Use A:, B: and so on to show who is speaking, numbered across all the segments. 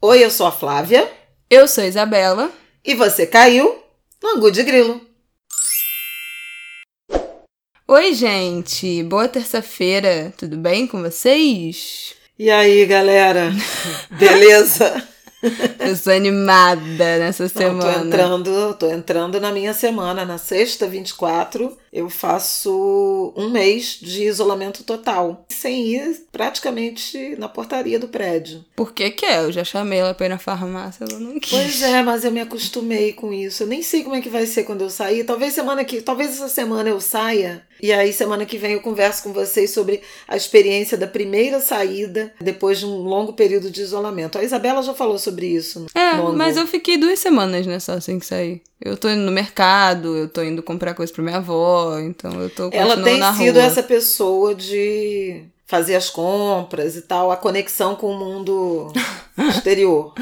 A: Oi, eu sou a Flávia.
B: Eu sou a Isabela.
A: E você caiu no Angu de Grilo.
B: Oi, gente. Boa terça-feira. Tudo bem com vocês?
A: E aí, galera? Beleza?
B: Eu sou animada nessa
A: Não,
B: semana.
A: tô entrando, tô entrando na minha semana, na sexta 24, eu faço um mês de isolamento total, sem ir praticamente na portaria do prédio.
B: Por que que é? Eu já chamei ela pra ir na farmácia, ela não quis.
A: Pois é, mas eu me acostumei com isso. Eu nem sei como é que vai ser quando eu sair. Talvez semana que, talvez essa semana eu saia e aí semana que vem eu converso com vocês sobre a experiência da primeira saída depois de um longo período de isolamento. A Isabela já falou sobre isso.
B: É, mas eu fiquei duas semanas, né, só que sair. Eu tô indo no mercado, eu tô indo comprar coisa pra minha avó, então eu tô
A: Ela tem sido essa pessoa de fazer as compras e tal, a conexão com o mundo exterior.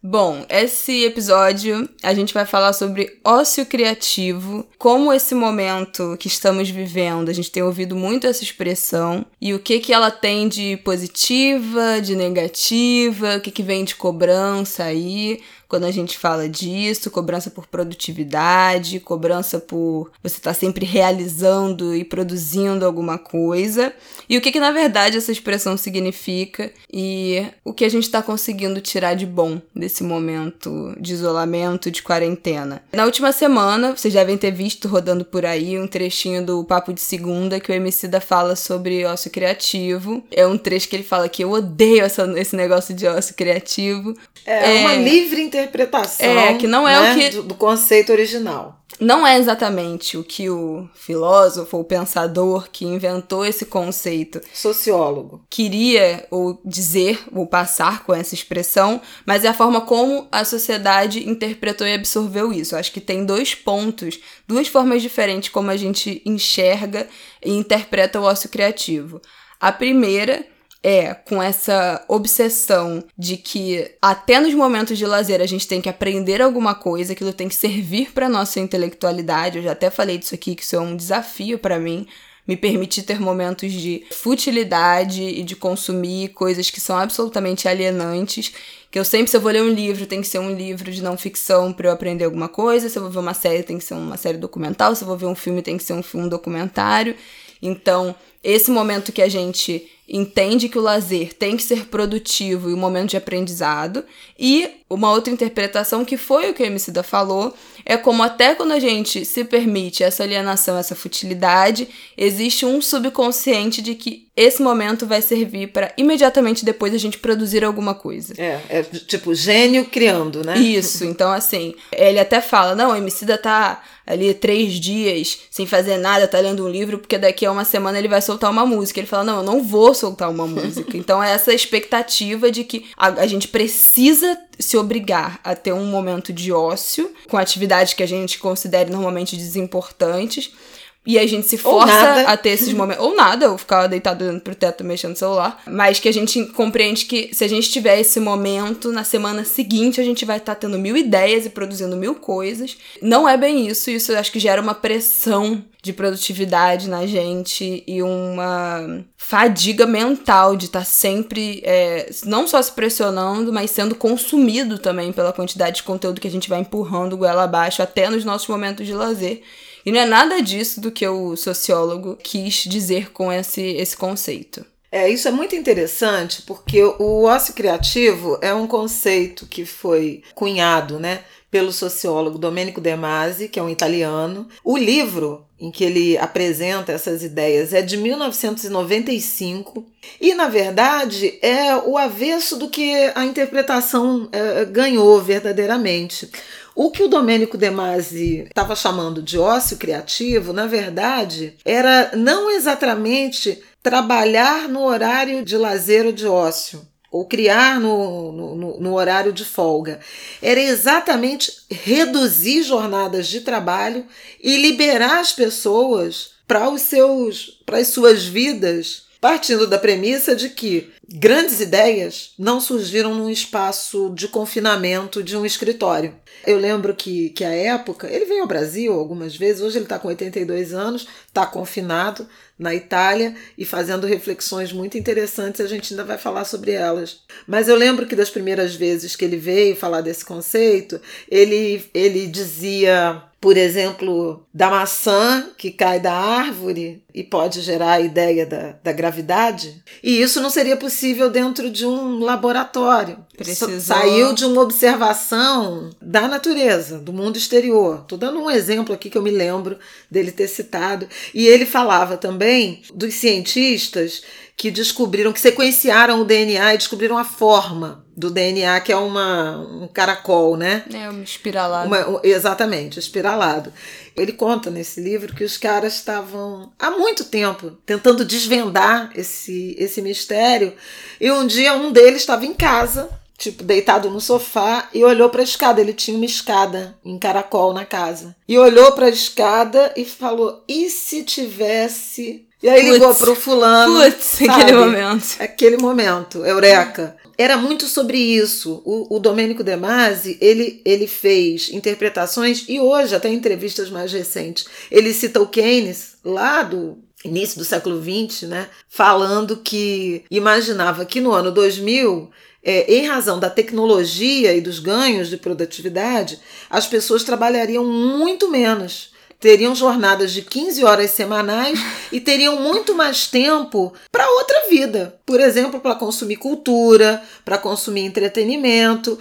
B: Bom, esse episódio a gente vai falar sobre ócio criativo, como esse momento que estamos vivendo, a gente tem ouvido muito essa expressão, e o que que ela tem de positiva, de negativa, o que que vem de cobrança aí, quando a gente fala disso, cobrança por produtividade, cobrança por você estar sempre realizando e produzindo alguma coisa, e o que que na verdade essa expressão significa e o que a gente está conseguindo tirar de bom desse momento de isolamento, de quarentena. Na última semana, vocês devem ter visto rodando por aí um trechinho do Papo de Segunda que o Emicida fala sobre ócio criativo. É um trecho que ele fala que eu odeio essa- esse negócio de ócio criativo,
A: É,
B: É.
A: uma livre interpretação
B: É, que não é o
A: né,
B: que-
A: do, do conceito original.
B: não é exatamente o que o filósofo ou pensador que inventou esse conceito
A: Sociólogo.
B: queria ou dizer ou passar com essa expressão, mas é a forma como a sociedade interpretou e absorveu isso. Eu acho que tem dois pontos, duas formas diferentes como a gente enxerga e interpreta o ócio criativo. A primeira é com essa obsessão de que até nos momentos de lazer a gente tem que aprender alguma coisa, aquilo tem que servir para nossa intelectualidade. Eu já até falei disso aqui que isso é um desafio para mim me permitir ter momentos de futilidade e de consumir coisas que são absolutamente alienantes. Que eu sempre, se eu vou ler um livro, tem que ser um livro de não ficção para eu aprender alguma coisa. Se eu vou ver uma série, tem que ser uma série documental. Se eu vou ver um filme, tem que ser um filme documentário. Então, esse momento que a gente entende que o lazer tem que ser produtivo e um momento de aprendizado. E uma outra interpretação, que foi o que a Emicida falou, é como até quando a gente se permite essa alienação, essa futilidade, existe um subconsciente de que esse momento vai servir para imediatamente depois a gente produzir alguma coisa.
A: É, é tipo gênio criando, né?
B: Isso, então assim, ele até fala, não, a Emicida tá ali três dias sem fazer nada, tá lendo um livro, porque daqui a uma semana ele vai soltar uma música. Ele fala, não, eu não vou soltar uma música. Então é essa expectativa de que a, a gente precisa se obrigar a ter um momento de ócio, com atividades que a gente considere normalmente desimportantes, e a gente se força a ter esses momentos. Ou nada, ou ficar deitado olhando pro teto mexendo no celular. Mas que a gente compreende que se a gente tiver esse momento, na semana seguinte a gente vai estar tendo mil ideias e produzindo mil coisas. Não é bem isso. Isso eu acho que gera uma pressão de produtividade na gente e uma fadiga mental de estar sempre é, não só se pressionando, mas sendo consumido também pela quantidade de conteúdo que a gente vai empurrando goela abaixo até nos nossos momentos de lazer. E não é nada disso do que o sociólogo quis dizer com esse, esse conceito.
A: É, isso é muito interessante porque o ócio criativo é um conceito que foi cunhado, né, pelo sociólogo Domenico De Masi, que é um italiano. O livro em que ele apresenta essas ideias é de 1995 e, na verdade, é o avesso do que a interpretação eh, ganhou verdadeiramente. O que o Domênico De Masi estava chamando de ócio criativo, na verdade, era não exatamente trabalhar no horário de lazer ou de ócio, ou criar no, no, no, horário de folga. Era exatamente reduzir jornadas de trabalho e liberar as pessoas para os seus para as suas vidas partindo da premissa de que grandes ideias não surgiram num espaço de confinamento de um escritório. Eu lembro que, que a época, ele veio ao Brasil algumas vezes, hoje ele está com 82 anos, está confinado na Itália e fazendo reflexões muito interessantes, a gente ainda vai falar sobre elas. Mas eu lembro que das primeiras vezes que ele veio falar desse conceito, ele, ele dizia por exemplo, da maçã que cai da árvore e pode gerar a ideia da, da gravidade. E isso não seria possível dentro de um laboratório. Precisou... Saiu de uma observação da natureza, do mundo exterior. Estou dando um exemplo aqui que eu me lembro dele ter citado. E ele falava também dos cientistas que descobriram, que sequenciaram o DNA e descobriram a forma do DNA, que é uma, um caracol, né?
B: É, um espiralado.
A: Uma, exatamente, espiralado. Ele conta nesse livro que os caras estavam há muito tempo tentando desvendar esse, esse mistério. E um dia um deles estava em casa, tipo, deitado no sofá, e olhou para a escada. Ele tinha uma escada em caracol na casa. E olhou para a escada e falou: e se tivesse e aí ligou pro fulano.
B: Putz, aquele momento.
A: Aquele momento, eureka. Era muito sobre isso. O, o Domênico De Masi, ele, ele fez interpretações, e hoje, até em entrevistas mais recentes, ele cita o Keynes, lá do início do século XX, né? Falando que imaginava que no ano 2000 é, em razão da tecnologia e dos ganhos de produtividade, as pessoas trabalhariam muito menos teriam jornadas de 15 horas semanais e teriam muito mais tempo para outra vida. Por exemplo, para consumir cultura, para consumir entretenimento.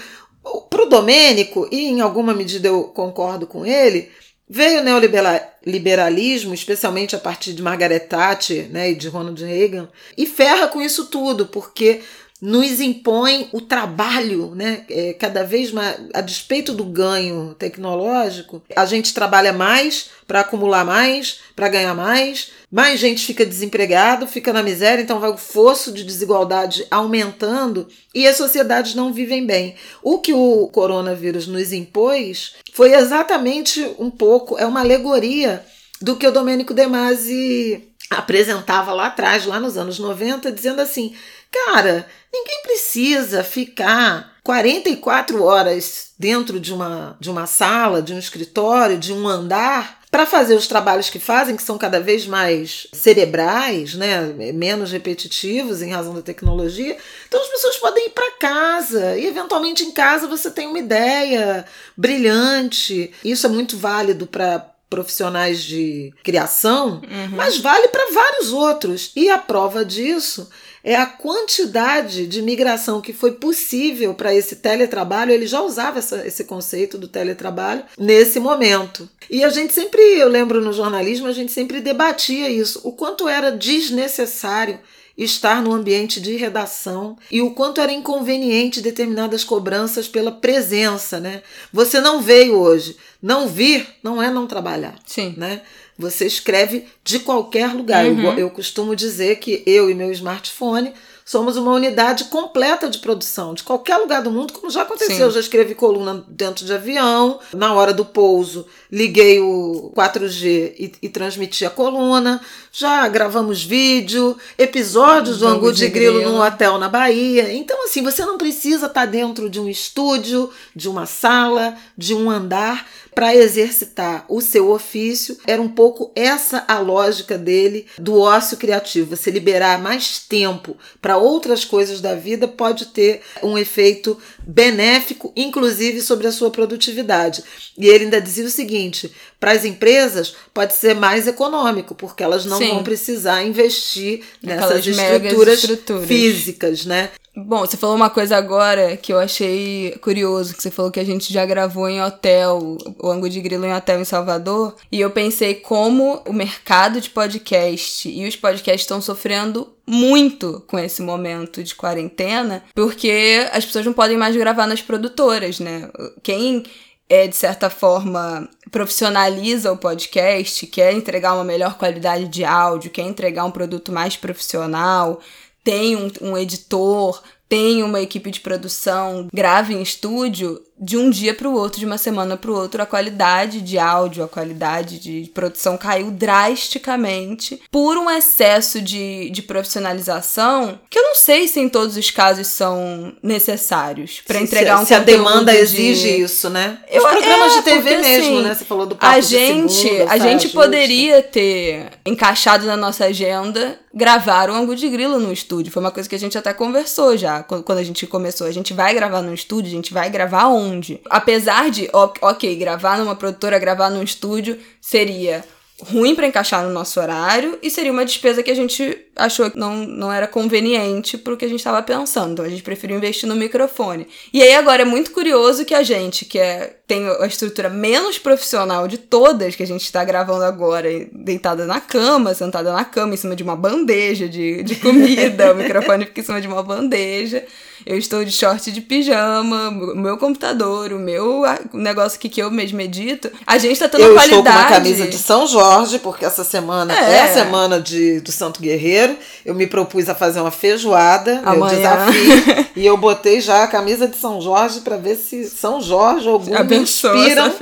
A: Para o Domênico, e em alguma medida eu concordo com ele, veio o neoliberalismo, especialmente a partir de Margaret Thatcher né, e de Ronald Reagan, e ferra com isso tudo, porque nos impõe o trabalho, né? É, cada vez mais, a despeito do ganho tecnológico, a gente trabalha mais para acumular mais, para ganhar mais, mais gente fica desempregado, fica na miséria, então vai o fosso de desigualdade aumentando e as sociedades não vivem bem. O que o coronavírus nos impôs foi exatamente um pouco, é uma alegoria do que o Domênico De Masi apresentava lá atrás, lá nos anos 90, dizendo assim: Cara, ninguém precisa ficar 44 horas dentro de uma, de uma sala, de um escritório, de um andar, para fazer os trabalhos que fazem, que são cada vez mais cerebrais, né, menos repetitivos em razão da tecnologia. Então as pessoas podem ir para casa e eventualmente em casa você tem uma ideia brilhante. Isso é muito válido para profissionais de criação, uhum. mas vale para vários outros. E a prova disso é a quantidade de migração que foi possível para esse teletrabalho. Ele já usava essa, esse conceito do teletrabalho nesse momento. E a gente sempre, eu lembro no jornalismo, a gente sempre debatia isso, o quanto era desnecessário estar no ambiente de redação e o quanto era inconveniente determinadas cobranças pela presença, né? Você não veio hoje. Não vir não é não trabalhar.
B: Sim.
A: Né? Você escreve de qualquer lugar. Uhum. Eu, eu costumo dizer que eu e meu smartphone somos uma unidade completa de produção, de qualquer lugar do mundo, como já aconteceu. Sim. Eu já escrevi coluna dentro de avião, na hora do pouso, liguei o 4G e, e transmiti a coluna, já gravamos vídeo, episódios do Angu de, Grilo, Grilo num hotel na Bahia. Então, assim, você não precisa estar dentro de um estúdio, de uma sala, de um andar para exercitar o seu ofício. Era um pouco essa a lógica dele do ócio criativo. Você liberar mais tempo para outras coisas da vida pode ter um efeito benéfico, inclusive sobre a sua produtividade. E ele ainda dizia o seguinte: para as empresas pode ser mais econômico, porque elas não Sim. vão precisar investir nessas estruturas, estruturas físicas, né?
B: Bom, você falou uma coisa agora que eu achei curioso, que você falou que a gente já gravou em hotel, o Ango de Grilo em hotel em Salvador, e eu pensei como o mercado de podcast e os podcasts estão sofrendo muito com esse momento de quarentena, porque as pessoas não podem mais gravar nas produtoras, né? Quem é, de certa forma, profissionaliza o podcast, quer entregar uma melhor qualidade de áudio, quer entregar um produto mais profissional, tem um, um editor, tem uma equipe de produção, grave em estúdio, de um dia para o outro, de uma semana para o outro, a qualidade de áudio, a qualidade de produção caiu drasticamente por um excesso de, de profissionalização que eu não sei se em todos os casos são necessários para entregar
A: se,
B: um
A: se a demanda
B: de...
A: exige isso, né?
B: Eu,
A: Os programas
B: é,
A: de TV
B: porque,
A: mesmo,
B: assim,
A: né? Você falou do papo
B: a
A: de
B: gente,
A: segunda,
B: a gente
A: justa.
B: poderia ter encaixado na nossa agenda gravar o Angu de Grilo no estúdio. Foi uma coisa que a gente até conversou já quando a gente começou. A gente vai gravar no estúdio, a gente vai gravar onde? Apesar de, ok, gravar numa produtora, gravar num estúdio seria ruim para encaixar no nosso horário e seria uma despesa que a gente achou que não, não era conveniente pro que a gente estava pensando. Então a gente preferiu investir no microfone. E aí agora é muito curioso que a gente, que é, tem a estrutura menos profissional de todas que a gente está gravando agora, deitada na cama, sentada na cama, em cima de uma bandeja de, de comida, o microfone fica em cima de uma bandeja. Eu estou de short de pijama, o meu computador, o meu negócio aqui que eu mesmo edito. A gente tá tendo
A: eu
B: qualidade.
A: Eu estou com uma camisa de São Jorge, porque essa semana é, é a semana de, do Santo Guerreiro. Eu me propus a fazer uma feijoada,
B: Amanhã.
A: meu desafio. e eu botei já a camisa de São Jorge para ver se São Jorge ou algum me inspiram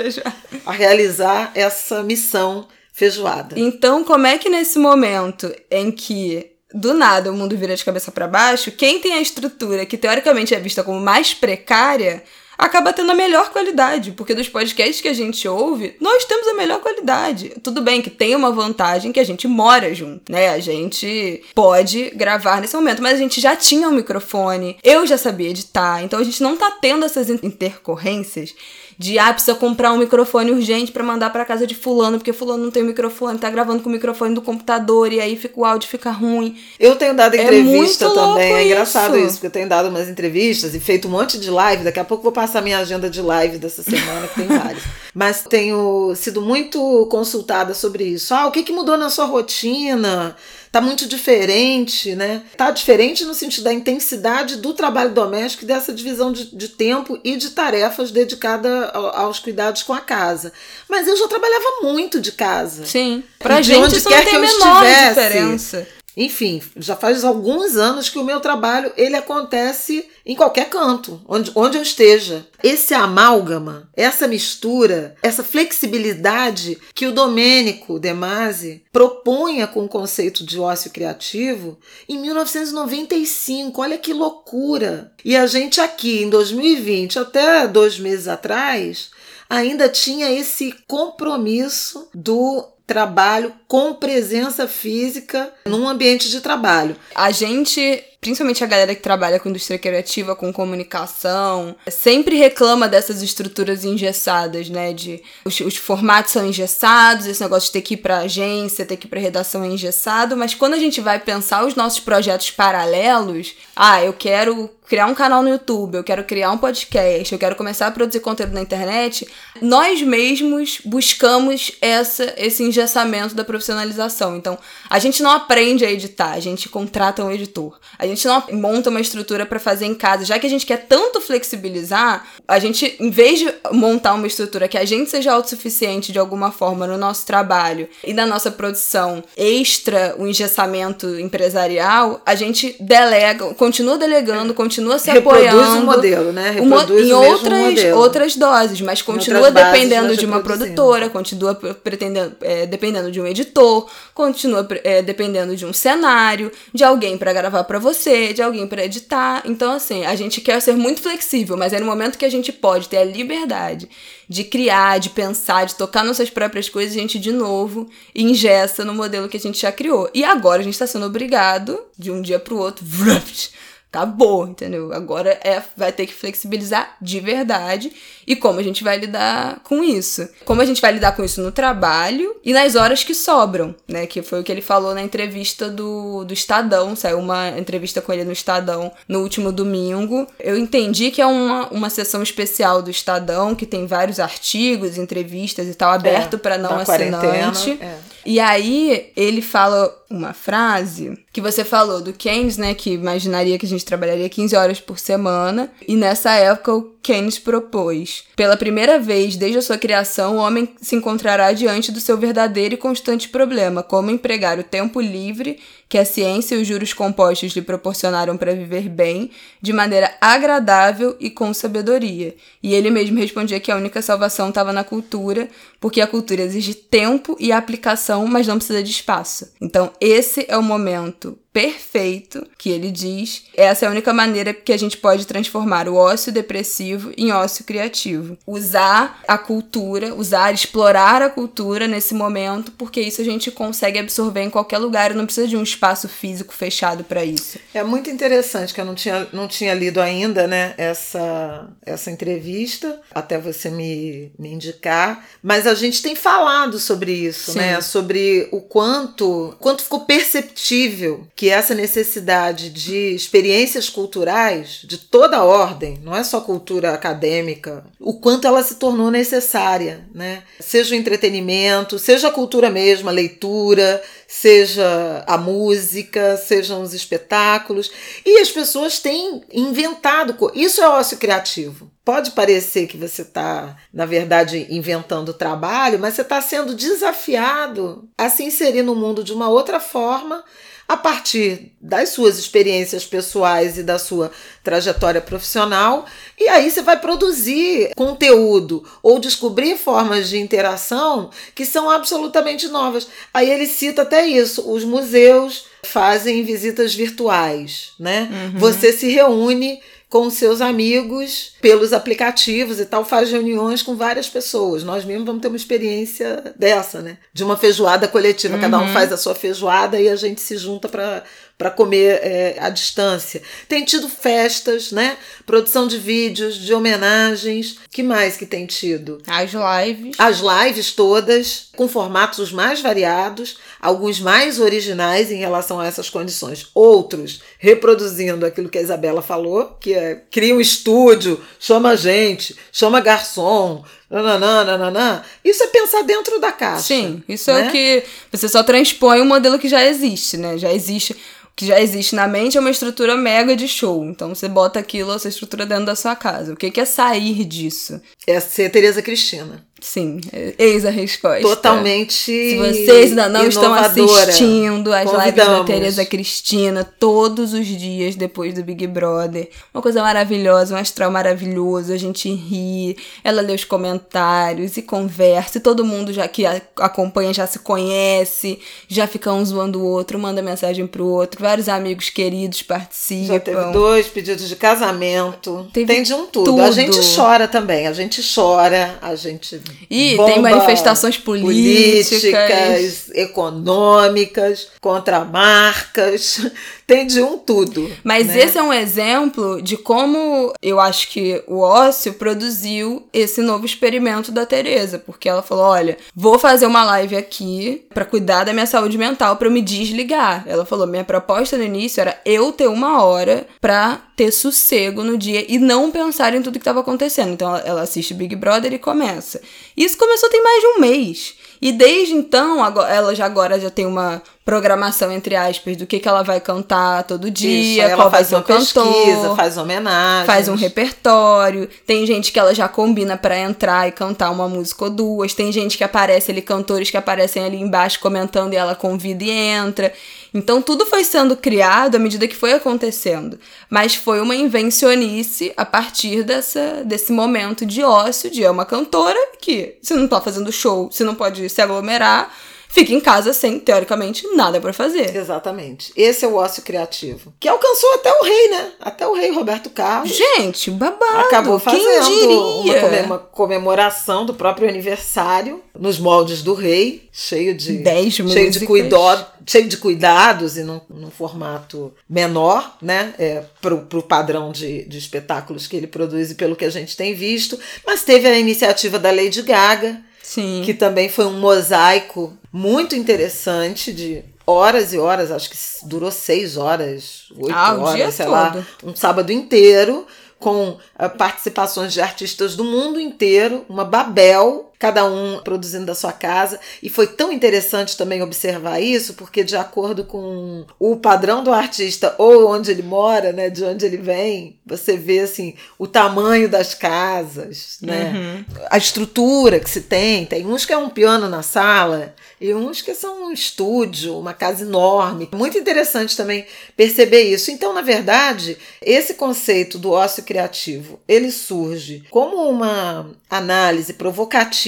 A: a realizar essa missão feijoada.
B: Então, como é que nesse momento em que do nada o mundo vira de cabeça para baixo, quem tem a estrutura que teoricamente é vista como mais precária acaba tendo a melhor qualidade, porque dos podcasts que a gente ouve, nós temos a melhor qualidade. Tudo bem que tem uma vantagem que a gente mora junto, né? A gente pode gravar nesse momento, mas a gente já tinha um microfone, eu já sabia editar, então a gente não tá tendo essas intercorrências de ah, precisa comprar um microfone urgente para mandar para casa de fulano, porque fulano não tem microfone, tá gravando com o microfone do computador e aí fica o áudio fica ruim.
A: Eu tenho dado entrevista
B: é
A: também, é
B: isso.
A: engraçado isso, porque eu tenho dado umas entrevistas e feito um monte de live, daqui a pouco vou passar minha agenda de live dessa semana, que tem várias. Mas tenho sido muito consultada sobre isso. Ah, o que, que mudou na sua rotina? Tá muito diferente, né? Tá diferente no sentido da intensidade do trabalho doméstico e dessa divisão de, de tempo e de tarefas dedicada aos cuidados com a casa. Mas eu já trabalhava muito de casa.
B: Sim. Pra de gente onde isso quer não tem que a menor estivesse, diferença.
A: Enfim, já faz alguns anos que o meu trabalho ele acontece em qualquer canto, onde, onde eu esteja. Esse amálgama, essa mistura, essa flexibilidade que o Domênico De Masi propunha com o conceito de ócio criativo em 1995. Olha que loucura! E a gente aqui em 2020, até dois meses atrás, ainda tinha esse compromisso do trabalho com presença física num ambiente de trabalho.
B: A gente principalmente a galera que trabalha com indústria criativa, com comunicação, sempre reclama dessas estruturas engessadas, né? De os, os, formatos são engessados, esse negócio de ter que ir pra agência, ter que ir pra redação é engessado, mas quando a gente vai pensar os nossos projetos paralelos, ah, eu quero criar um canal no YouTube, eu quero criar um podcast, eu quero começar a produzir conteúdo na internet, nós mesmos buscamos essa, esse engessamento da profissionalização. Então, a gente não aprende a editar, a gente contrata um editor. A gente não monta uma estrutura para fazer em casa. Já que a gente quer tanto flexibilizar, a gente, em vez de montar uma estrutura que a gente seja autossuficiente de alguma forma no nosso trabalho e na nossa produção extra o engessamento empresarial, a gente delega, continua delegando, continua se
A: Reproduz
B: apoiando.
A: o modelo, né? Reproduz
B: em
A: o
B: outras,
A: modelo.
B: outras doses, mas continua dependendo de uma produtora, continua pretendendo, é, dependendo de um editor, continua é, dependendo de um cenário, de alguém para gravar para você, de alguém para editar. Então, assim, a gente quer ser muito flexível, mas é no momento que a gente pode ter a liberdade de criar, de pensar, de tocar nossas próprias coisas, a gente de novo ingessa no modelo que a gente já criou. E agora a gente está sendo obrigado, de um dia para o outro, acabou, entendeu? Agora é vai ter que flexibilizar de verdade e como a gente vai lidar com isso. Como a gente vai lidar com isso no trabalho e nas horas que sobram, né? Que foi o que ele falou na entrevista do, do Estadão, saiu uma entrevista com ele no Estadão no último domingo. Eu entendi que é uma, uma sessão especial do Estadão, que tem vários artigos, entrevistas e tal, aberto é, para não assinante. É. E aí ele fala uma frase que você falou do Keynes, né, que imaginaria que a gente trabalharia 15 horas por semana, e nessa época o Keynes propôs. Pela primeira vez desde a sua criação, o homem se encontrará diante do seu verdadeiro e constante problema, como empregar o tempo livre que a ciência e os juros compostos lhe proporcionaram para viver bem, de maneira agradável e com sabedoria. E ele mesmo respondia que a única salvação estava na cultura, porque a cultura exige tempo e aplicação, mas não precisa de espaço. Então, esse é o momento perfeito que ele diz. Essa é a única maneira que a gente pode transformar o ócio depressivo em ócio criativo. Usar a cultura, usar, explorar a cultura nesse momento, porque isso a gente consegue absorver em qualquer lugar e não precisa de um espaço físico fechado para isso.
A: É muito interessante que eu não tinha, não tinha lido ainda, né, essa, essa entrevista, até você me, me indicar, mas a gente tem falado sobre isso, Sim. né, sobre o quanto, quanto ficou perceptível que que essa necessidade de experiências culturais de toda ordem, não é só cultura acadêmica, o quanto ela se tornou necessária, né? Seja o entretenimento, seja a cultura mesmo, a leitura, seja a música, sejam os espetáculos. E as pessoas têm inventado. Isso é ócio criativo. Pode parecer que você está, na verdade, inventando trabalho, mas você está sendo desafiado a se inserir no mundo de uma outra forma a partir das suas experiências pessoais e da sua trajetória profissional, e aí você vai produzir conteúdo ou descobrir formas de interação que são absolutamente novas. Aí ele cita até isso: os museus fazem visitas virtuais, né? Uhum. Você se reúne com seus amigos pelos aplicativos e tal, faz reuniões com várias pessoas. Nós mesmos vamos ter uma experiência dessa, né? De uma feijoada coletiva. Uhum. Cada um uhum. faz a sua feijoada e a gente se junta para para comer é, à distância. Tem tido festas, né? Produção de vídeos, de homenagens. Que mais que tem tido?
B: As lives.
A: As lives todas, com formatos mais variados, alguns mais originais em relação a essas condições. Outros reproduzindo aquilo que a Isabela falou, que é cria um estúdio, chama gente, chama garçom, Nananã, nananã. Isso é pensar dentro da caixa.
B: Sim, isso né? é o que. Você só transpõe um modelo que já existe, né? Já existe que já existe na mente é uma estrutura mega de show. Então você bota aquilo, essa estrutura dentro da sua casa. O que é sair disso?
A: É ser Tereza Cristina.
B: Sim, eis a resposta.
A: Totalmente.
B: Se vocês ainda não estão assistindo as Convidamos. lives da Tereza Cristina todos os dias depois do Big Brother, uma coisa maravilhosa, um astral maravilhoso, a gente ri, ela lê os comentários e conversa, e todo mundo já que acompanha já se conhece, já fica um zoando o outro, manda mensagem pro outro, vários amigos queridos participam. Já
A: teve dois pedidos de casamento, teve tem de um tudo. tudo. A gente chora também, a gente chora, a gente
B: e tem manifestações políticas. políticas,
A: econômicas, contra marcas, tem de um tudo.
B: Mas
A: né?
B: esse é um exemplo de como eu acho que o ócio produziu esse novo experimento da Tereza, porque ela falou: olha, vou fazer uma live aqui para cuidar da minha saúde mental, para eu me desligar. Ela falou: minha proposta no início era eu ter uma hora para ter sossego no dia e não pensar em tudo que estava acontecendo. Então ela assiste Big Brother e começa. Isso começou tem mais de um mês. E desde então, ela já agora já tem uma programação, entre aspas, do que, que ela vai cantar todo dia, Isso, qual vai ser o cantor.
A: Faz homenagem.
B: Faz um repertório. Tem gente que ela já combina para entrar e cantar uma música ou duas. Tem gente que aparece ali, cantores que aparecem ali embaixo comentando e ela convida e entra. Então tudo foi sendo criado à medida que foi acontecendo. Mas foi uma invencionice a partir dessa, desse momento de ócio, de é uma cantora que, se não tá fazendo show, se não pode se aglomerar, fica em casa sem, teoricamente, nada para fazer.
A: Exatamente. Esse é o ócio criativo. Que alcançou até o rei, né? Até o rei Roberto Carlos.
B: Gente, babado.
A: Acabou fazendo uma comemoração do próprio aniversário nos moldes do rei, cheio de
B: Dez
A: cheio de cuidado, cheio de cuidados e num, num formato menor, né? É, pro, pro padrão de, de espetáculos que ele produz e pelo que a gente tem visto. Mas teve a iniciativa da Lady Gaga,
B: Sim.
A: que também foi um mosaico muito interessante de horas e horas, acho que durou seis horas, oito ah, horas, sei todo. lá, um sábado inteiro, com uh, participações de artistas do mundo inteiro, uma Babel cada um produzindo da sua casa. E foi tão interessante também observar isso, porque de acordo com o padrão do artista ou onde ele mora, né, de onde ele vem, você vê assim o tamanho das casas, né, uhum. a estrutura que se tem. Tem uns que é um piano na sala e uns que são um estúdio, uma casa enorme. Muito interessante também perceber isso. Então, na verdade, esse conceito do ócio criativo, ele surge como uma análise provocativa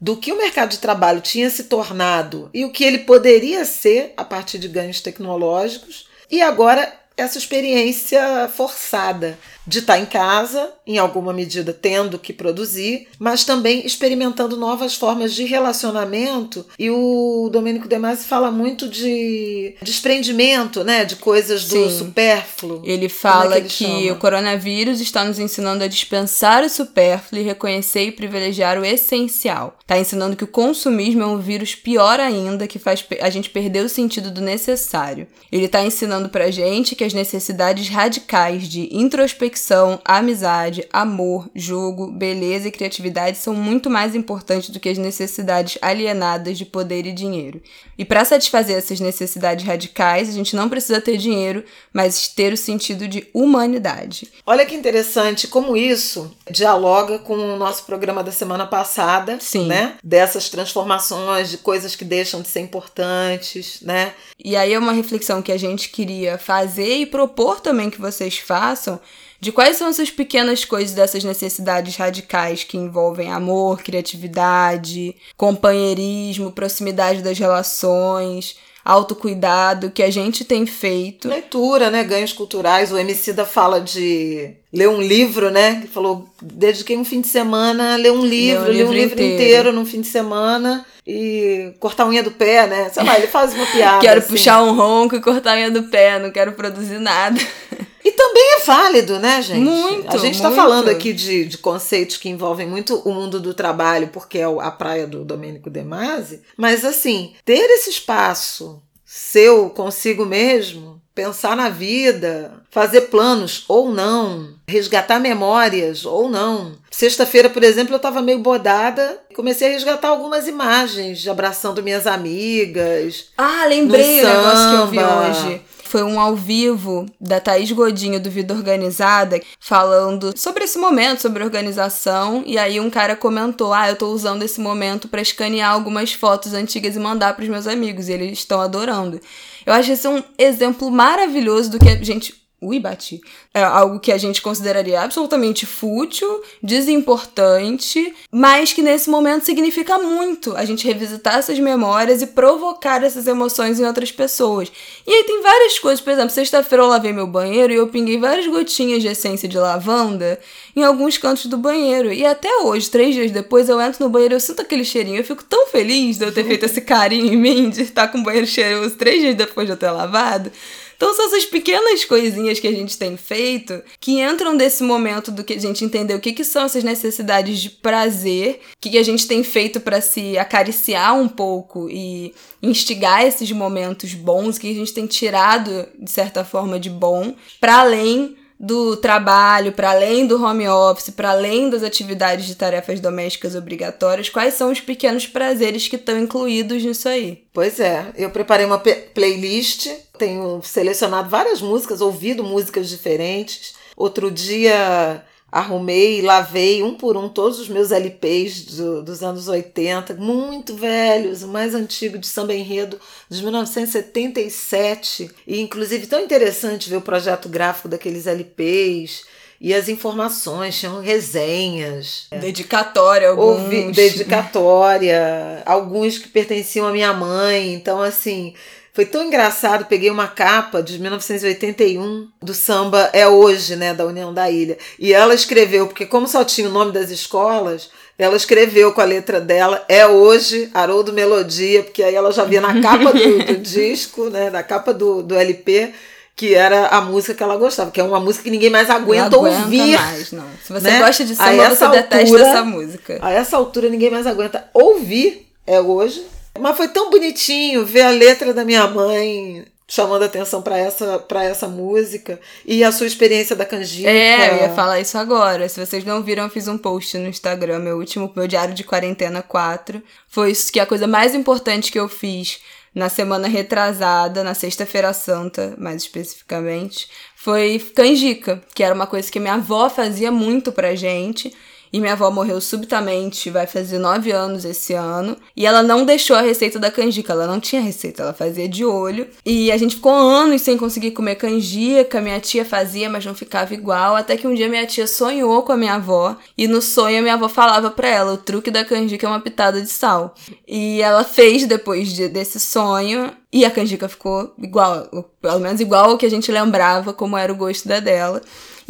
A: do que o mercado de trabalho tinha se tornado e o que ele poderia ser a partir de ganhos tecnológicos. E agora essa experiência forçada de estar em casa, em alguma medida tendo que produzir, mas também experimentando novas formas de relacionamento. E o Domênico De Masi fala muito de desprendimento, né, de coisas do Sim. supérfluo.
B: Ele fala é que, que o coronavírus está nos ensinando a dispensar o supérfluo e reconhecer e privilegiar o essencial. Está ensinando que o consumismo é um vírus pior ainda que faz a gente perder o sentido do necessário. Ele está ensinando pra gente que as necessidades radicais de introspecção conexão, amizade, amor, jogo, beleza e criatividade são muito mais importantes do que as necessidades alienadas de poder e dinheiro. E para satisfazer essas necessidades radicais, a gente não precisa ter dinheiro, mas ter o sentido de humanidade.
A: Olha que interessante como isso dialoga com o nosso programa da semana passada,
B: Sim.
A: né? Dessas transformações de coisas que deixam de ser importantes, né?
B: E aí é uma reflexão que a gente queria fazer e propor também que vocês façam de quais são essas pequenas coisas dessas necessidades radicais que envolvem amor, criatividade, companheirismo, proximidade das relações, autocuidado que a gente tem feito.
A: Leitura, né? Ganhos culturais. O MC da fala de ler um livro, né? Que falou, dediquei um fim de semana a ler um livro, ler um, livro, um livro inteiro. inteiro num fim de semana e cortar a unha do pé, né? Sei lá, ele faz uma piada.
B: quero
A: assim.
B: puxar um ronco e cortar a unha do pé, não quero produzir nada.
A: E também é válido, né, gente?
B: Muito.
A: A gente está falando aqui de, de conceitos que envolvem muito o mundo do trabalho, porque é a praia do Domênico De Masi, mas assim, ter esse espaço seu consigo mesmo, pensar na vida, fazer planos ou não, resgatar memórias ou não. Sexta-feira, por exemplo, eu estava meio bodada e comecei a resgatar algumas imagens de abraçando minhas amigas.
B: Ah, lembrei o negócio que eu vi hoje foi um ao vivo da Thaís Godinho do Vida Organizada, falando sobre esse momento, sobre organização. E aí um cara comentou: Ah, eu tô usando esse momento para escanear algumas fotos antigas e mandar para os meus amigos. E eles estão adorando. Eu acho esse um exemplo maravilhoso do que a gente Ui, bati. É algo que a gente consideraria absolutamente fútil, desimportante, mas que nesse momento significa muito a gente revisitar essas memórias e provocar essas emoções em outras pessoas. E aí tem várias coisas, por exemplo, sexta-feira eu lavei meu banheiro e eu pinguei várias gotinhas de essência de lavanda em alguns cantos do banheiro. E até hoje, três dias depois, eu entro no banheiro, eu sinto aquele cheirinho, eu fico tão feliz de eu ter feito esse carinho em mim, de estar com o banheiro cheiroso três dias depois de eu ter lavado. Então são essas pequenas coisinhas que a gente tem feito que entram desse momento do que a gente entender o que, que são essas necessidades de prazer, o que, a gente tem feito para se acariciar um pouco e instigar esses momentos bons, que a gente tem tirado de certa forma de bom, para além do trabalho, para além do home office, para além das atividades de tarefas domésticas obrigatórias, quais são os pequenos prazeres que estão incluídos nisso aí?
A: Pois é, eu preparei uma playlist, tenho selecionado várias músicas, ouvido músicas diferentes. Outro dia arrumei, lavei um por um todos os meus LPs do, dos anos 80, muito velhos, o mais antigo de samba enredo de 1977, e inclusive tão interessante ver o projeto gráfico daqueles LPs e as informações, tinham resenhas.
B: Dedicatória, alguns. Ouvi,
A: dedicatória, alguns que pertenciam à minha mãe. Então, assim, foi tão engraçado, peguei uma capa de 1981 do samba É Hoje, né, da União da Ilha. E ela escreveu, porque como só tinha o nome das escolas, ela escreveu com a letra dela É Hoje, Haroldo Melodia, porque aí ela já via na capa do, do disco, né, na capa do, do LP, que era a música que ela gostava, que é uma música que ninguém mais aguenta, não aguenta ouvir.
B: Mais, não. Se você né? gosta de samba, você altura, detesta essa música.
A: A essa altura ninguém mais aguenta ouvir É Hoje, mas foi tão bonitinho ver a letra da minha mãe chamando atenção para essa, pra essa música. E a sua experiência da canjica.
B: É, eu ia falar isso agora. Se vocês não viram, eu fiz um post no Instagram, meu último, meu diário de quarentena 4. Foi isso que a coisa mais importante que eu fiz na semana retrasada, na sexta-feira santa, mais especificamente, foi canjica, que era uma coisa que minha avó fazia muito pra gente. E minha avó morreu subitamente, vai fazer nove anos esse ano. E ela não deixou a receita da canjica, ela não tinha receita, ela fazia de olho. E a gente ficou anos sem conseguir comer canjica, minha tia fazia, mas não ficava igual. Até que um dia minha tia sonhou com a minha avó. E no sonho a minha avó falava pra ela: o truque da canjica é uma pitada de sal. E ela fez depois de, desse sonho. E a canjica ficou igual, pelo menos igual ao que a gente lembrava como era o gosto da dela.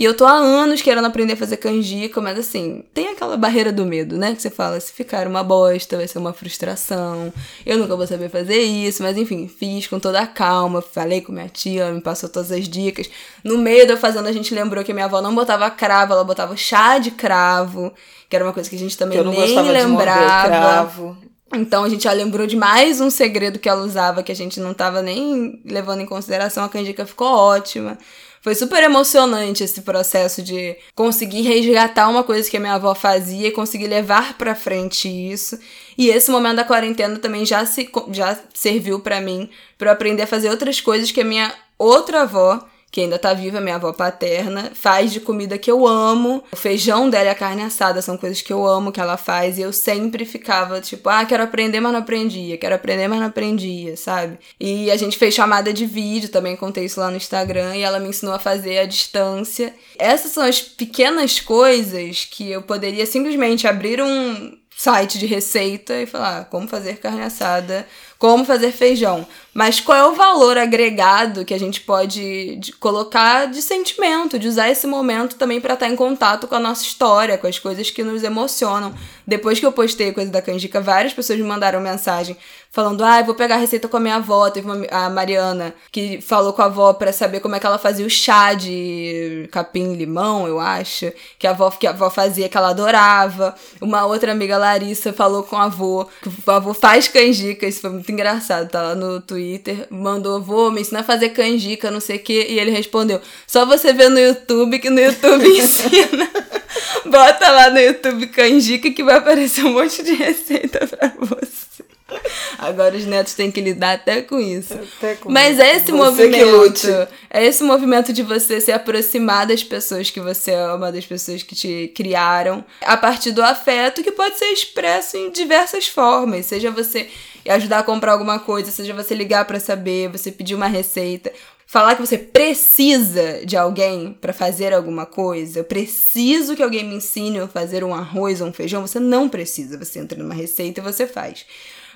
B: E eu tô há anos querendo aprender a fazer canjica, mas assim, tem aquela barreira do medo, né? Que você fala, se ficar uma bosta, vai ser uma frustração. Eu nunca vou saber fazer isso, mas enfim, fiz com toda a calma, falei com minha tia, ela me passou todas as dicas. No meio da fazenda, a gente lembrou que minha avó não botava cravo, ela botava chá de cravo, que era uma coisa que a gente também nem lembrava. Então a gente já lembrou de mais um segredo que ela usava que a gente não tava nem levando em consideração. A canjica ficou ótima. Foi super emocionante esse processo de conseguir resgatar uma coisa que a minha avó fazia e conseguir levar para frente isso. E esse momento da quarentena também já se já serviu para mim para aprender a fazer outras coisas que a minha outra avó que ainda tá viva, minha avó paterna, faz de comida que eu amo. O feijão dela e a carne assada são coisas que eu amo que ela faz. E eu sempre ficava tipo, ah, quero aprender, mas não aprendia. Quero aprender, mas não aprendia, sabe? E a gente fez chamada de vídeo, também contei isso lá no Instagram. E ela me ensinou a fazer à distância. Essas são as pequenas coisas que eu poderia simplesmente abrir um site de receita e falar ah, como fazer carne assada como fazer feijão. Mas qual é o valor agregado que a gente pode de colocar de sentimento, de usar esse momento também para estar tá em contato com a nossa história, com as coisas que nos emocionam. Depois que eu postei a coisa da canjica, várias pessoas me mandaram mensagem falando: "Ah, vou pegar a receita com a minha avó". Teve uma, a Mariana que falou com a avó para saber como é que ela fazia o chá de capim limão, eu acho, que a avó que a avó fazia que ela adorava. Uma outra amiga Larissa falou com a avô que o avô faz canjica, isso foi muito muito engraçado, tá lá no Twitter, mandou, vou me ensinar a fazer canjica, não sei o que, e ele respondeu, só você vê no YouTube, que no YouTube ensina. Bota lá no YouTube canjica que vai aparecer um monte de receita pra você. Agora os netos têm que lidar até com isso. Até com Mas é esse movimento. É esse movimento de você se aproximar das pessoas que você ama, das pessoas que te criaram, a partir do afeto que pode ser expresso em diversas formas. Seja você ajudar a comprar alguma coisa, seja você ligar para saber, você pedir uma receita, falar que você precisa de alguém para fazer alguma coisa, eu preciso que alguém me ensine a fazer um arroz ou um feijão, você não precisa, você entra numa receita e você faz.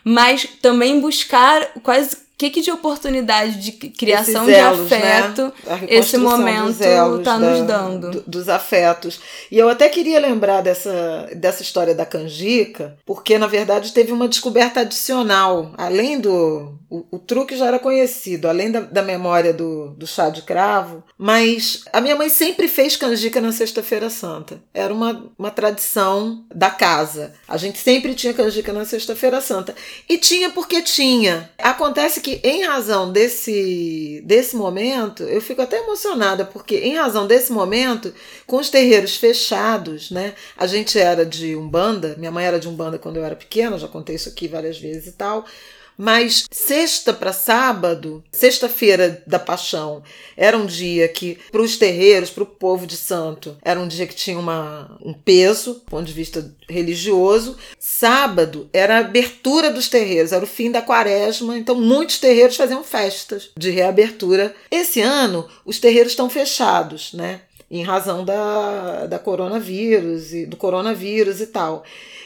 B: Mas também buscar quais que, que de oportunidade de criação elos, de né? afeto né? esse momento está nos dando?
A: Do, dos afetos. E eu até queria lembrar dessa, dessa história da canjica, porque na verdade teve uma descoberta adicional. Além do. O, o truque já era conhecido, além da, da memória do, do chá de cravo, mas a minha mãe sempre fez canjica na Sexta-feira Santa. Era uma, uma tradição da casa. A gente sempre tinha canjica na Sexta-feira Santa. E tinha porque tinha. Acontece que, em razão desse, desse momento, eu fico até emocionada, porque, em razão desse momento, com os terreiros fechados, né? A gente era de Umbanda, minha mãe era de Umbanda quando eu era pequena, já contei isso aqui várias vezes e tal. Mas sexta para sábado, sexta-feira da Paixão, era um dia que, para os terreiros, para o povo de santo, era um dia que tinha uma, um peso, do ponto de vista religioso. Sábado era a abertura dos terreiros, era o fim da quaresma, então muitos terreiros faziam festas de reabertura. Esse ano, os terreiros estão fechados, né? Em razão da, da coronavírus e do coronavírus e tal.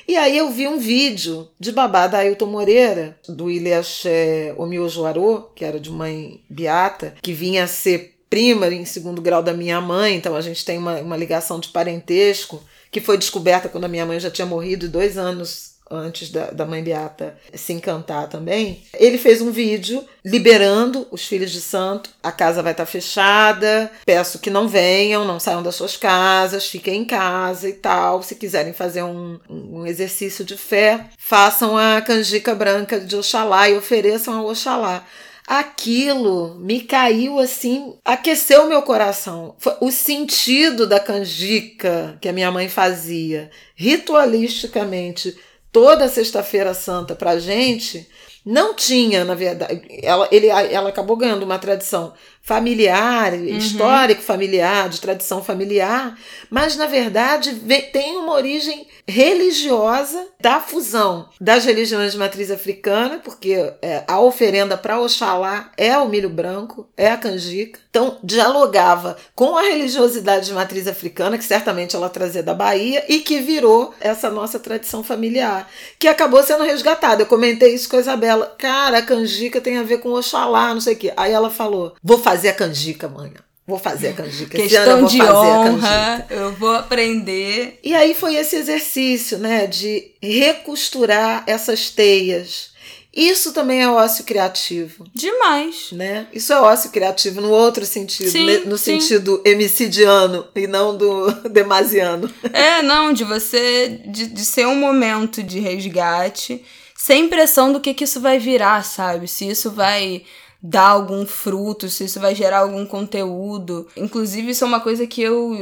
A: E aí eu vi um vídeo de babá da Ailton Moreira, do Ilhaxé Omiojoarô, que era de mãe beata, que vinha a ser prima em segundo grau da minha mãe, então a gente tem uma, uma ligação de parentesco, que foi descoberta quando a minha mãe já tinha morrido dois anos antes da, da mãe Beata se encantar também, ele fez um vídeo liberando os filhos de santo. A casa vai estar fechada, peço que não venham, não saiam das suas casas, fiquem em casa e tal. Se quiserem fazer um, um exercício de fé, façam a canjica branca de Oxalá e ofereçam ao Oxalá. aquilo me caiu assim, aqueceu meu coração. O sentido da canjica que a minha mãe fazia ritualisticamente toda Sexta-feira Santa pra gente, não tinha, na verdade. Ela, ele, ela acabou ganhando uma tradição familiar, uhum. histórico familiar, de tradição familiar, mas na verdade tem uma origem religiosa da fusão das religiões de matriz africana, porque é, a oferenda para Oxalá é o milho branco, é a canjica. Então, dialogava com a religiosidade de matriz africana, que certamente ela trazia da Bahia, e que virou essa nossa tradição familiar, que acabou sendo resgatada. Eu comentei isso com a Isabela. Cara, a canjica tem a ver com Oxalá, não sei o quê. Aí ela falou: vou fazer a canjica amanhã. Vou fazer a canjica.
B: Questão de honra, eu vou aprender.
A: E aí foi esse exercício, né, de recosturar essas teias. Isso também é ócio criativo.
B: Demais.
A: Né? Isso é ócio criativo no outro sentido, sim, no sim. sentido emicidiano e não do demasiano.
B: É, não, de você. De, de ser um momento de resgate, sem pressão do que, que isso vai virar, sabe? Se isso vai dar algum fruto, se isso vai gerar algum conteúdo. Inclusive, isso é uma coisa que eu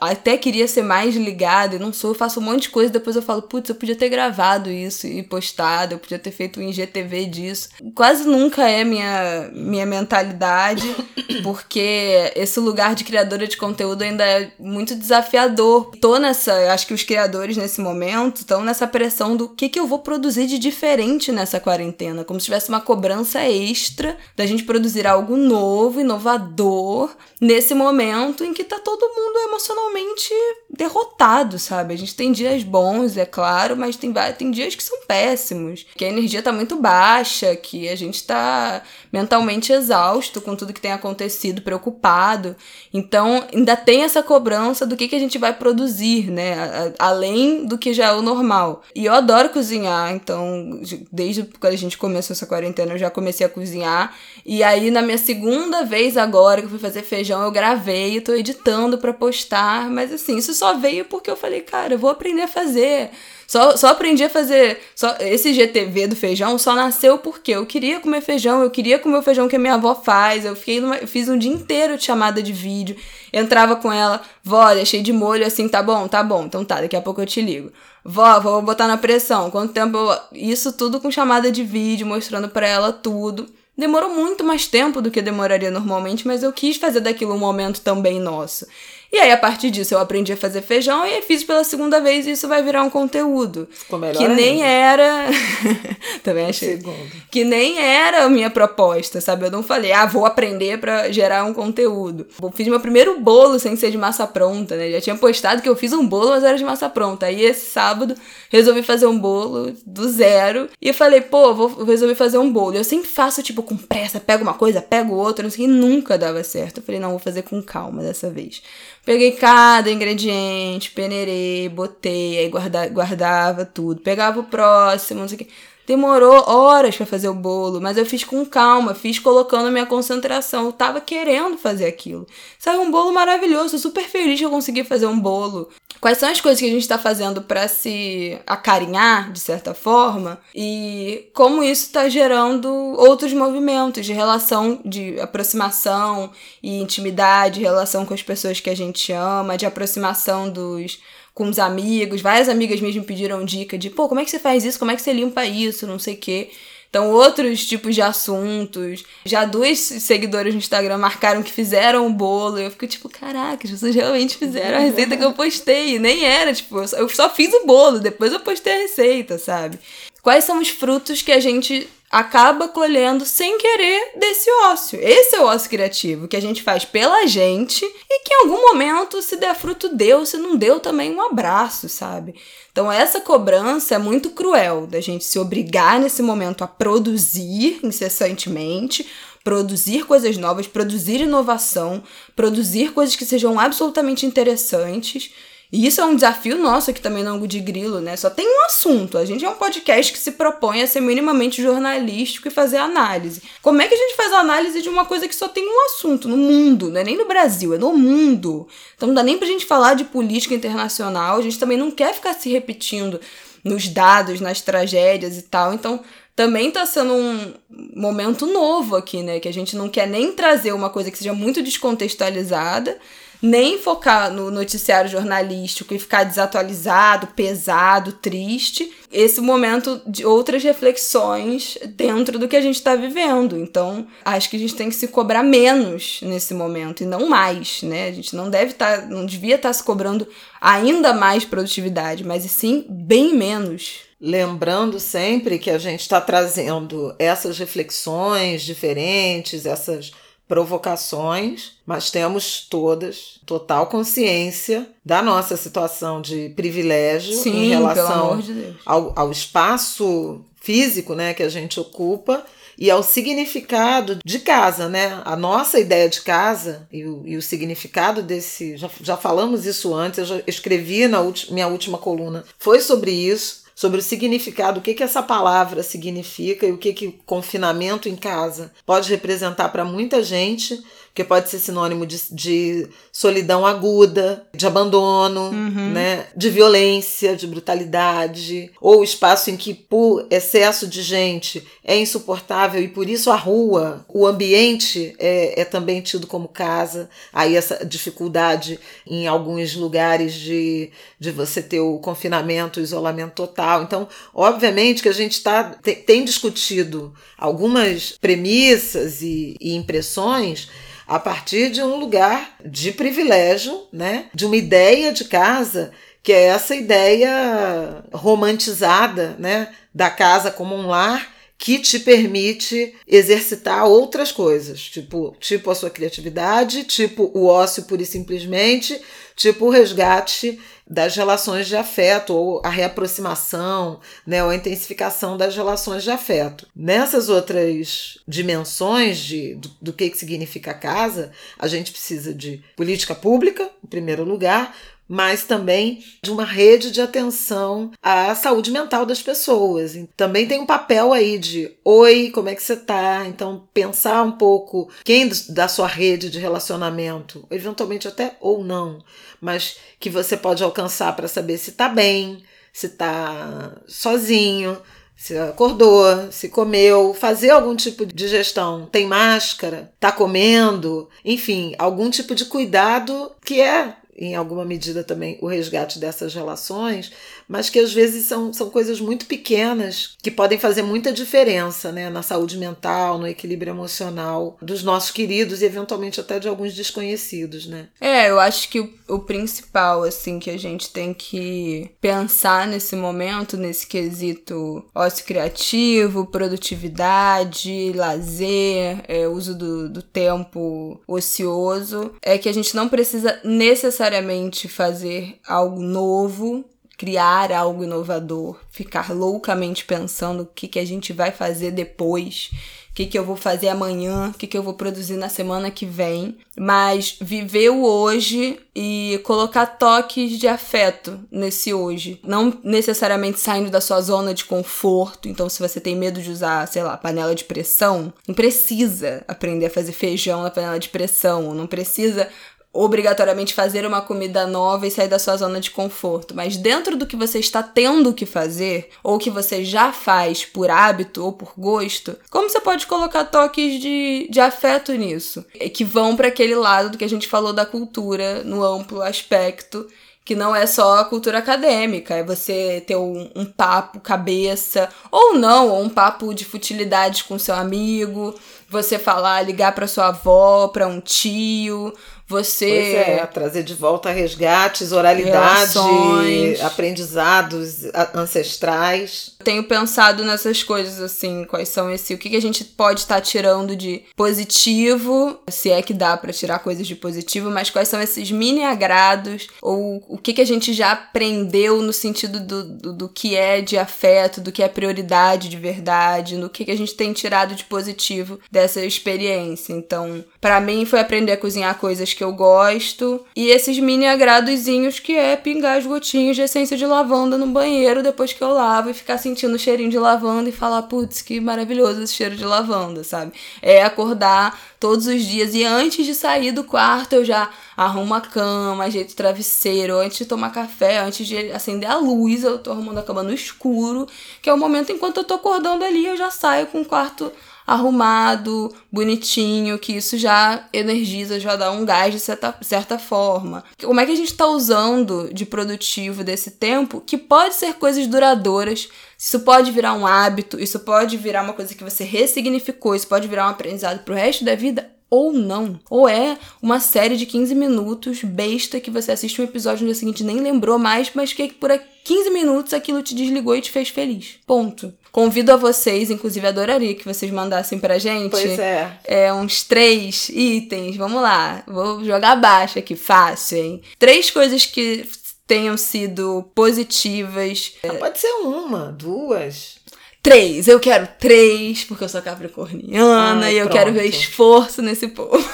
B: até queria ser mais ligada e não sou. Eu faço um monte de coisa, depois eu falo, putz, eu podia ter gravado isso e postado, eu podia ter feito um IGTV disso. Quase nunca é minha, minha mentalidade, porque esse lugar de criadora de conteúdo ainda é muito desafiador. Tô nessa, acho que os criadores nesse momento estão nessa pressão do que, que eu vou produzir de diferente nessa quarentena, como se tivesse uma cobrança extra da gente produzir algo novo, inovador, nesse momento em que tá todo mundo emocionalmente derrotado, sabe? A gente tem dias bons, é claro, mas tem, tem dias que são péssimos, que a energia tá muito baixa, que a gente tá mentalmente exausto com tudo que tem acontecido, preocupado. Então, ainda tem essa cobrança do que, que a gente vai produzir, né? Além do que já é o normal. E eu adoro cozinhar, então, desde quando a gente começou essa quarentena, eu já comecei a cozinhar. E aí, na minha segunda vez agora que eu fui fazer feijão, eu gravei tô editando para postar. Mas assim, isso só veio porque eu falei, cara, eu vou aprender a fazer. Só, só aprendi a fazer. Só, esse GTV do feijão só nasceu porque eu queria comer feijão, eu queria comer o feijão que a minha avó faz. Eu fiquei numa, eu fiz um dia inteiro de chamada de vídeo. Entrava com ela, vó, deixei de molho assim, tá bom, tá bom, então tá, daqui a pouco eu te ligo. Vó, vou botar na pressão. Quanto tempo eu... Isso tudo com chamada de vídeo, mostrando para ela tudo. Demorou muito mais tempo do que demoraria normalmente, mas eu quis fazer daquilo um momento também nosso. E aí, a partir disso, eu aprendi a fazer feijão e fiz pela segunda vez e isso vai virar um conteúdo.
A: Ficou melhor
B: que nem era. Também achei.
A: Segundo.
B: Que nem era a minha proposta, sabe? Eu não falei, ah, vou aprender para gerar um conteúdo. Eu fiz meu primeiro bolo sem ser de massa pronta, né? Já tinha postado que eu fiz um bolo, mas era de massa pronta. Aí esse sábado resolvi fazer um bolo do zero. E eu falei, pô, vou resolver fazer um bolo. Eu sempre faço, tipo, com pressa, pego uma coisa, pego outra, não sei, e nunca dava certo. Eu falei, não, vou fazer com calma dessa vez. Peguei cada ingrediente, peneirei, botei, aí guarda, guardava tudo. Pegava o próximo, não sei o que. Demorou horas para fazer o bolo, mas eu fiz com calma, fiz colocando minha concentração. Eu tava querendo fazer aquilo. Saiu um bolo maravilhoso, super feliz que eu consegui fazer um bolo. Quais são as coisas que a gente está fazendo para se acarinhar, de certa forma, e como isso está gerando outros movimentos de relação, de aproximação e intimidade, relação com as pessoas que a gente ama, de aproximação dos com os amigos. Várias amigas mesmo pediram dica de, pô, como é que você faz isso? Como é que você limpa isso? Não sei o quê. Então, outros tipos de assuntos. Já duas seguidoras no Instagram marcaram que fizeram o bolo. Eu fico tipo, caraca, as pessoas realmente fizeram a receita que eu postei. E nem era, tipo, eu só fiz o bolo, depois eu postei a receita, sabe? Quais são os frutos que a gente acaba colhendo sem querer desse ócio. Esse é o ócio criativo, que a gente faz pela gente e que em algum momento, se der fruto, deu, se não deu, também um abraço, sabe? Então, essa cobrança é muito cruel da gente se obrigar nesse momento a produzir incessantemente. Produzir coisas novas, produzir inovação, produzir coisas que sejam absolutamente interessantes e isso é um desafio nosso aqui também no Angu de Grilo, né? Só tem um assunto. A gente é um podcast que se propõe a ser minimamente jornalístico e fazer análise. Como é que a gente faz análise de uma coisa que só tem um assunto no mundo? Não é nem no Brasil, é no mundo. Então não dá nem pra gente falar de política internacional. A gente também não quer ficar se repetindo nos dados, nas tragédias e tal. Então também tá sendo um momento novo aqui, né? Que a gente não quer nem trazer uma coisa que seja muito descontextualizada, nem focar no noticiário jornalístico e ficar desatualizado, pesado, triste. Esse momento de outras reflexões dentro do que a gente está vivendo. Então, acho que a gente tem que se cobrar menos nesse momento e não mais, né? A gente não deve estar, tá, não devia estar tá se cobrando ainda mais produtividade, mas sim bem menos.
A: Lembrando sempre que a gente está trazendo essas reflexões diferentes, essas provocações, mas temos todas total consciência da nossa situação de privilégio
B: Sim,
A: em relação
B: de
A: ao, ao espaço físico né, que a gente ocupa e ao significado de casa, né? A nossa ideia de casa e o, e o significado desse. Já, já falamos isso antes, eu já escrevi na minha última coluna, foi sobre isso sobre o significado, o que, que essa palavra significa e o que, que confinamento em casa pode representar para muita gente porque pode ser sinônimo de, de solidão aguda, de abandono, uhum. né, de violência, de brutalidade, ou espaço em que, por excesso de gente, é insuportável e por isso a rua, o ambiente é, é também tido como casa. Aí essa dificuldade em alguns lugares de, de você ter o confinamento, o isolamento total. Então, obviamente que a gente tá, tem, tem discutido algumas premissas e, e impressões a partir de um lugar de privilégio, né? De uma ideia de casa que é essa ideia romantizada, né, da casa como um lar que te permite exercitar outras coisas, tipo, tipo a sua criatividade, tipo o ócio pura e simplesmente, tipo o resgate das relações de afeto ou a reaproximação, né, ou a intensificação das relações de afeto. Nessas outras dimensões de, do, do que, que significa casa, a gente precisa de política pública, em primeiro lugar, mas também de uma rede de atenção à saúde mental das pessoas. Também tem um papel aí de oi, como é que você tá? Então pensar um pouco quem da sua rede de relacionamento, eventualmente até ou não, mas que você pode alcançar para saber se tá bem, se tá sozinho, se acordou, se comeu, fazer algum tipo de gestão, tem máscara, tá comendo, enfim, algum tipo de cuidado que é em alguma medida também o resgate dessas relações, mas que às vezes são, são coisas muito pequenas que podem fazer muita diferença né, na saúde mental, no equilíbrio emocional dos nossos queridos e eventualmente até de alguns desconhecidos, né?
B: É, eu acho que o, o principal, assim, que a gente tem que pensar nesse momento, nesse quesito ócio criativo, produtividade, lazer, é, uso do, do tempo ocioso, é que a gente não precisa necessariamente necessariamente fazer algo novo, criar algo inovador, ficar loucamente pensando o que, que a gente vai fazer depois, o que, que eu vou fazer amanhã, o que, que eu vou produzir na semana que vem, mas viver o hoje e colocar toques de afeto nesse hoje. Não necessariamente saindo da sua zona de conforto. Então, se você tem medo de usar, sei lá, panela de pressão, não precisa aprender a fazer feijão na panela de pressão, não precisa obrigatoriamente fazer uma comida nova e sair da sua zona de conforto, mas dentro do que você está tendo que fazer, ou que você já faz por hábito ou por gosto, como você pode colocar toques de, de afeto nisso? Que vão para aquele lado do que a gente falou da cultura no amplo aspecto que não é só a cultura acadêmica, é você ter um, um, papo cabeça, ou não, ou um papo de futilidade com seu amigo, você falar, ligar para sua avó, para um tio, você.
A: Pois é, trazer de volta resgates, oralidade, relações. aprendizados ancestrais.
B: Tenho pensado nessas coisas, assim, quais são esse. O que, que a gente pode estar tá tirando de positivo, se é que dá para tirar coisas de positivo, mas quais são esses mini agrados, ou o que, que a gente já aprendeu no sentido do, do, do que é de afeto, do que é prioridade de verdade, no que, que a gente tem tirado de positivo dessa experiência. Então, para mim, foi aprender a cozinhar coisas que eu gosto. E esses mini agradozinhos que é pingar as gotinhas de essência de lavanda no banheiro depois que eu lavo e ficar sentindo o cheirinho de lavanda e falar, putz, que maravilhoso esse cheiro de lavanda, sabe? É acordar todos os dias. E antes de sair do quarto, eu já arrumo a cama, ajeito o travesseiro, antes de tomar café, antes de acender a luz, eu tô arrumando a cama no escuro, que é o momento enquanto eu tô acordando ali, eu já saio com o quarto arrumado, bonitinho, que isso já energiza, já dá um gás de certa, certa forma. Como é que a gente está usando de produtivo desse tempo, que pode ser coisas duradouras, isso pode virar um hábito, isso pode virar uma coisa que você ressignificou, isso pode virar um aprendizado pro resto da vida, ou não. Ou é uma série de 15 minutos besta que você assiste um episódio no dia seguinte nem lembrou mais, mas que por 15 minutos aquilo te desligou e te fez feliz. Ponto. Convido a vocês, inclusive adoraria que vocês mandassem pra gente.
A: Pois é.
B: É, uns três itens. Vamos lá. Vou jogar baixo aqui, fácil, hein? Três coisas que tenham sido positivas.
A: Ah, pode ser uma, duas.
B: Três, eu quero três, porque eu sou capricorniana
A: Ai,
B: e eu
A: pronto.
B: quero ver esforço nesse povo.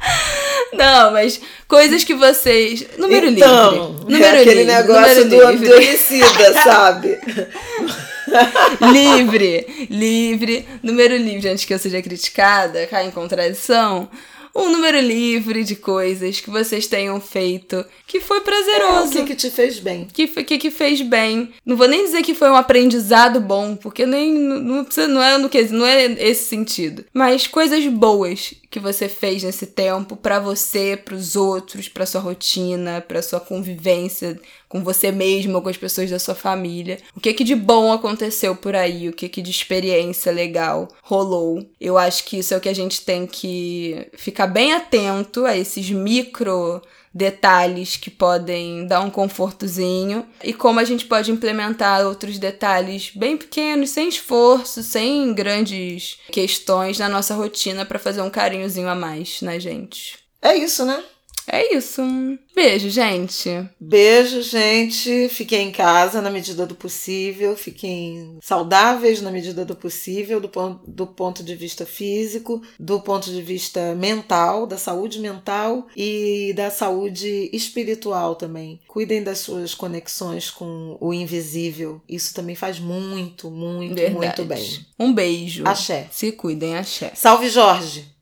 B: Não, mas coisas que vocês. Número
A: então,
B: livre. Número
A: é aquele
B: livre.
A: negócio
B: número
A: do
B: livre.
A: adormecida, sabe?
B: livre, livre, número livre, antes que eu seja criticada, caia em contradição. Um número livre de coisas que vocês tenham feito que foi
A: o
B: prazeroso.
A: que, que te fez bem?
B: que, que, que fez bem. Não vou nem dizer que foi um aprendizado bom, porque nem não, não é no que não é esse sentido. Mas coisas boas que você fez nesse tempo pra você, pros outros, pra sua rotina, pra sua convivência com você mesmo ou com as pessoas da sua família. O que que de bom aconteceu por aí? O que que de experiência legal rolou? Eu acho que isso é o que a gente tem que ficar bem atento a esses micro detalhes que podem dar um confortozinho e como a gente pode implementar outros detalhes bem pequenos, sem esforço, sem grandes questões na nossa rotina para fazer um carinhozinho a mais na gente.
A: É isso, né?
B: É isso. Beijo, gente.
A: Beijo, gente. Fiquem em casa na medida do possível. Fiquem saudáveis na medida do possível, do, pon do ponto de vista físico, do ponto de vista mental, da saúde mental e da saúde espiritual também. Cuidem das suas conexões com o invisível. Isso também faz muito, muito,
B: Verdade.
A: muito bem.
B: Um beijo.
A: Axé.
B: Se cuidem, axé.
A: Salve, Jorge!